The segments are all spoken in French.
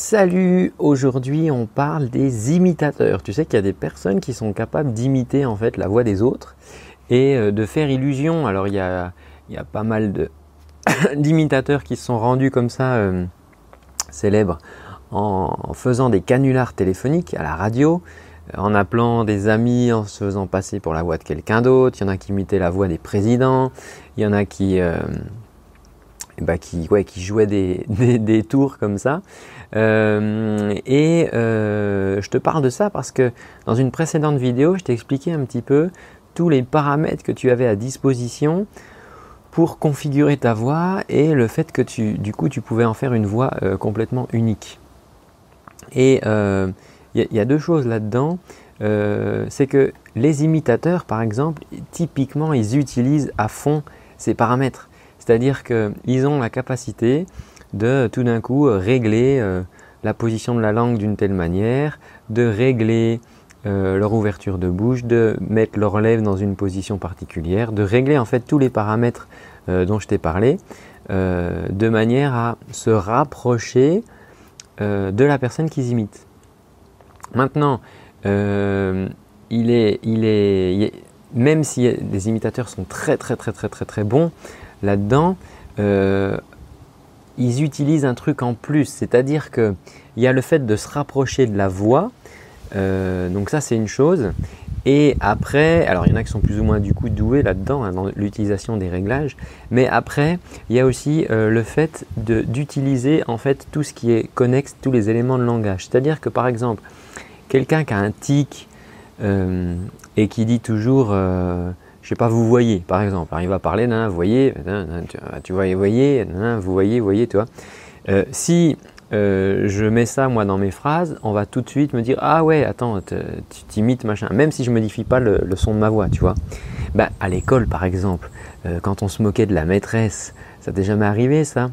Salut, aujourd'hui on parle des imitateurs. Tu sais qu'il y a des personnes qui sont capables d'imiter en fait la voix des autres et euh, de faire illusion. Alors il y a, pas mal d'imitateurs qui se sont rendus comme ça euh, célèbres en, faisant des canulars téléphoniques à la radio, euh, en appelant des amis, en se faisant passer pour la voix de quelqu'un d'autre. Il y en a qui imitaient la voix des présidents, il y en a qui bah, qui, jouait des, tours comme ça. Euh, et euh, je te parle de ça parce que dans une précédente vidéo, je t'ai expliqué un petit peu tous les paramètres que tu avais à disposition pour configurer ta voix et le fait que tu, du coup, tu pouvais en faire une voix euh, complètement unique. Et il y, a deux choses là-dedans. c'est que les imitateurs, par exemple, typiquement, ils utilisent à fond ces paramètres. C'est-à-dire qu'ils ont la capacité de tout d'un coup régler euh, la position de la langue d'une telle manière, de régler euh, leur ouverture de bouche, de mettre leurs lèvres dans une position particulière, de régler en fait tous les paramètres euh, dont je t'ai parlé, de manière à se rapprocher de la personne qu'ils imitent. Maintenant, il est, il est, même si les imitateurs sont très très très très très très bons, là-dedans, euh, ils utilisent un truc en plus, c'est-à-dire qu'il y a le fait de se rapprocher de la voix, euh, donc ça c'est une chose, et après, alors il y en a qui sont plus ou moins du coup doués là-dedans, hein, dans l'utilisation des réglages, mais après il y a aussi euh, le fait d'utiliser en fait tout ce qui est connexe, tous les éléments de langage, c'est-à-dire que par exemple, quelqu'un qui a un tic et qui dit toujours je sais pas, vous voyez, par exemple. il va parler, vous voyez, tu, vois, vous voyez, vous voyez, vous voyez, tu vois. Euh, si euh, je mets ça moi dans mes phrases, on va tout de suite me dire ah ouais, attends, tu t'imites machin. Même si je modifie pas le, son de ma voix, tu vois. Bah, à l'école par exemple, euh, quand on se moquait de la maîtresse, ça t'est jamais arrivé ça?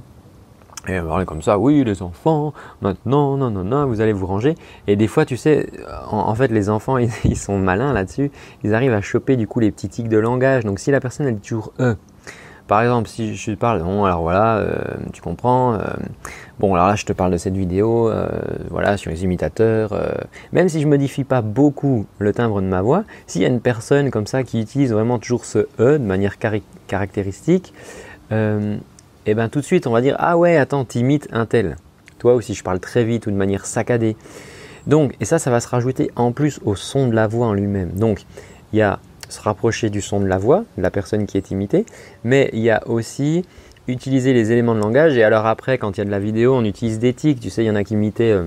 Et parler comme ça, oui, les enfants, maintenant, non, non, non, vous allez vous ranger. Et des fois, tu sais, en, fait, les enfants, ils, sont malins là-dessus. Ils arrivent à choper du coup les petits tics de langage. Donc, si la personne, elle dit toujours e, par exemple, si je te parle, bon, alors voilà, euh, tu comprends. Euh, bon, alors là, je te parle de cette vidéo, euh, voilà, sur les imitateurs. même si je modifie pas beaucoup le timbre de ma voix, s'il y a une personne comme ça qui utilise vraiment toujours ce e de manière caractéristique, et eh bien tout de suite on va dire ah ouais attends t'imites un tel. Toi aussi je parle très vite ou de manière saccadée. Donc et ça ça va se rajouter en plus au son de la voix en lui-même. Donc il y a se rapprocher du son de la voix de la personne qui est imitée, mais il y a aussi utiliser les éléments de langage et alors après quand il y a de la vidéo on utilise des tics. Tu sais il y en a qui imitaient euh,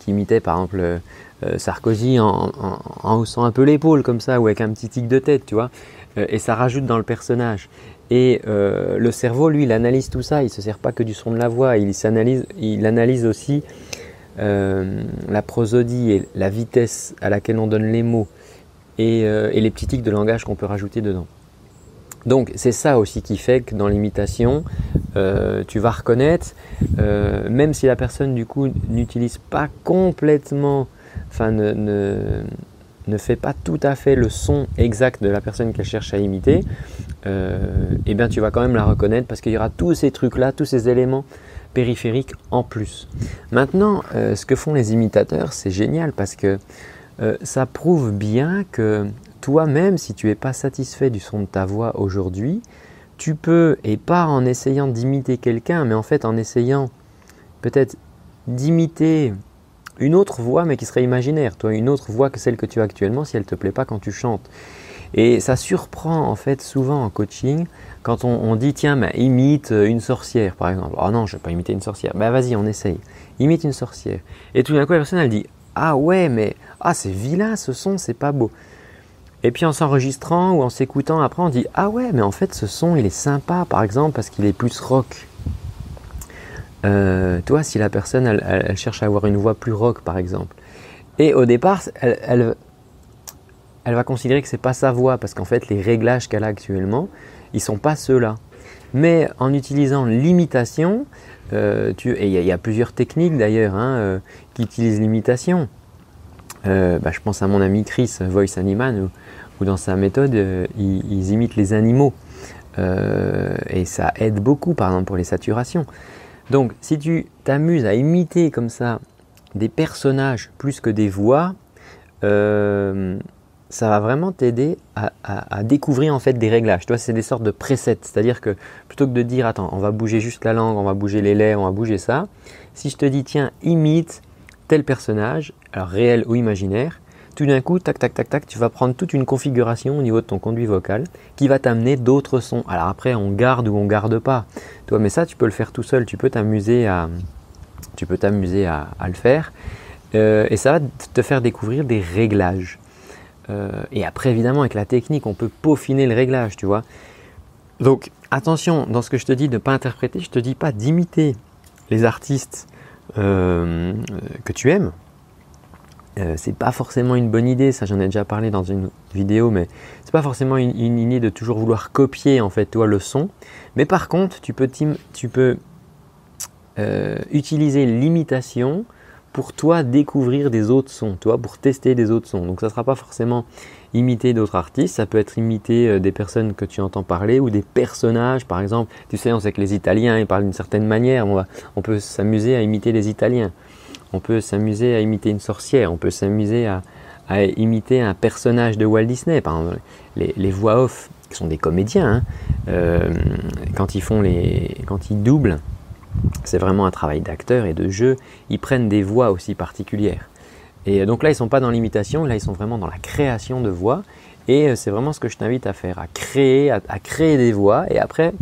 qui imitaient par exemple euh, Sarkozy en, haussant un peu l'épaule comme ça ou avec un petit tic de tête, tu vois. Euh, et ça rajoute dans le personnage. Et euh, le cerveau, lui, il analyse tout ça. Il ne se sert pas que du son de la voix. Il, il analyse aussi euh, la prosodie et la vitesse à laquelle on donne les mots et, euh, les petits tics de langage qu'on peut rajouter dedans. Donc c'est ça aussi qui fait que dans l'imitation, tu vas reconnaître, même si la personne du coup n'utilise pas complètement, ne ne fait pas tout à fait le son exact de la personne qu'elle cherche à imiter, euh, eh bien tu vas quand même la reconnaître parce qu'il y aura tous ces trucs-là, tous ces éléments périphériques en plus. Maintenant, euh, ce que font les imitateurs, c'est génial parce que euh, ça prouve bien que toi-même, si tu n'es pas satisfait du son de ta voix aujourd'hui, tu peux, et pas en essayant d'imiter quelqu'un, mais en fait en essayant peut-être d'imiter une autre voix, mais qui serait imaginaire, toi, une autre voix que celle que tu as actuellement si elle ne te plaît pas quand tu chantes. Et ça surprend en fait souvent en coaching quand on, dit tiens, mais imite une sorcière par exemple. Oh non, je ne vais pas imiter une sorcière. Ben vas-y, on essaye. Imite une sorcière. Et tout d'un coup, la personne elle dit ah ouais, mais ah c'est vilain ce son, c'est pas beau. Et puis en s'enregistrant ou en s'écoutant après, on dit ah ouais, mais en fait ce son il est sympa par exemple parce qu'il est plus rock. Euh, toi, si la personne elle, cherche à avoir une voix plus rock par exemple, et au départ elle, va considérer que c'est pas sa voix parce qu'en fait les réglages qu'elle a actuellement, ils sont pas ceux-là. Mais en utilisant l'imitation, euh, et il y, a plusieurs techniques d'ailleurs hein, euh, qui utilisent l'imitation. Bah, je pense à mon ami Chris, Voice Animal, où, dans sa méthode, ils, ils, imitent les animaux. et ça aide beaucoup, par exemple, pour les saturations. Donc si tu t'amuses à imiter comme ça des personnages plus que des voix, euh, ça va vraiment t'aider à, découvrir en fait des réglages. Tu vois, c'est des sortes de presets. C'est-à-dire que plutôt que de dire attends, on va bouger juste la langue, on va bouger les lèvres, on va bouger ça, si je te dis tiens, imite tel personnage, alors réel ou imaginaire, tout d'un coup, tac, tac, tac, tac, tu vas prendre toute une configuration au niveau de ton conduit vocal qui va t'amener d'autres sons. Alors après, on garde ou on garde pas. Toi, mais ça, tu peux le faire tout seul. Tu peux t'amuser à, tu le faire. Euh, et ça va te faire découvrir des réglages. Euh, et après, évidemment, avec la technique, on peut peaufiner le réglage, tu vois. Donc, attention, dans ce que je te dis de ne pas interpréter, je ne te dis pas d'imiter les artistes euh, que tu aimes. Euh, c'est pas forcément une bonne idée, ça j'en ai déjà parlé dans une vidéo, mais c'est pas forcément une, idée de toujours vouloir copier en fait toi le son. Mais par contre, tu peux, tu peux utiliser l'imitation pour toi découvrir des autres sons, toi, pour tester des autres sons. Donc ça ne sera pas forcément imiter d'autres artistes, ça peut être imiter euh, des personnes que tu entends parler ou des personnages, par exemple. Tu sais, on sait que les Italiens, ils parlent d'une certaine manière, on, on peut s'amuser à imiter les Italiens. On peut s'amuser à imiter une sorcière, on peut s'amuser à, imiter un personnage de Walt Disney, par exemple. Les, voix off, qui sont des comédiens, hein, euh, quand ils font les, quand ils doublent, c'est vraiment un travail d'acteur et de jeu. Ils prennent des voix aussi particulières. Et donc là, ils ne sont pas dans l'imitation, là, ils sont vraiment dans la création de voix. Et euh, c'est vraiment ce que je t'invite à faire, à créer, à, créer des voix. Et après,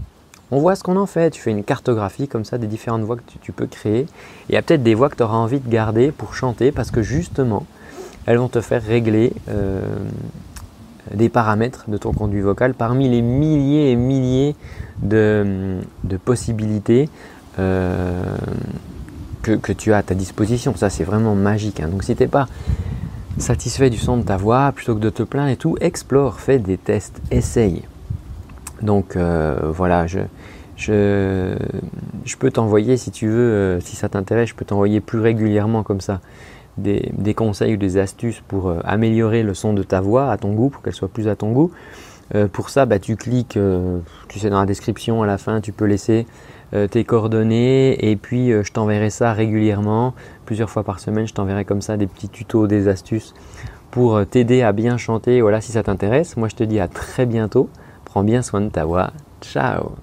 on voit ce qu'on en fait. Tu fais une cartographie comme ça des différentes voix que tu, peux créer. Et il y a peut-être des voix que tu auras envie de garder pour chanter parce que justement, elles vont te faire régler euh, des paramètres de ton conduit vocal parmi les milliers et milliers de possibilités euh, que, tu as à ta disposition. Ça, c'est vraiment magique. Hein. Donc, si tu n'es pas satisfait du son de ta voix, plutôt que de te plaindre et tout, explore, fais des tests, essaye. Donc, euh, voilà, je, peux t'envoyer, si tu veux, euh, si ça t'intéresse, je peux t'envoyer plus régulièrement comme ça des, conseils ou des astuces pour améliorer le son de ta voix à ton goût, pour qu'elle soit plus à ton goût. pour ça, bah, tu cliques, tu sais, dans la description à la fin, tu peux laisser euh, tes coordonnées et puis euh, je t'enverrai ça régulièrement, plusieurs fois par semaine, je t'enverrai comme ça des petits tutos, des astuces pour euh, t'aider à bien chanter. Voilà, si ça t'intéresse, moi je te dis à très bientôt. Prends bien soin de ta voix. Ciao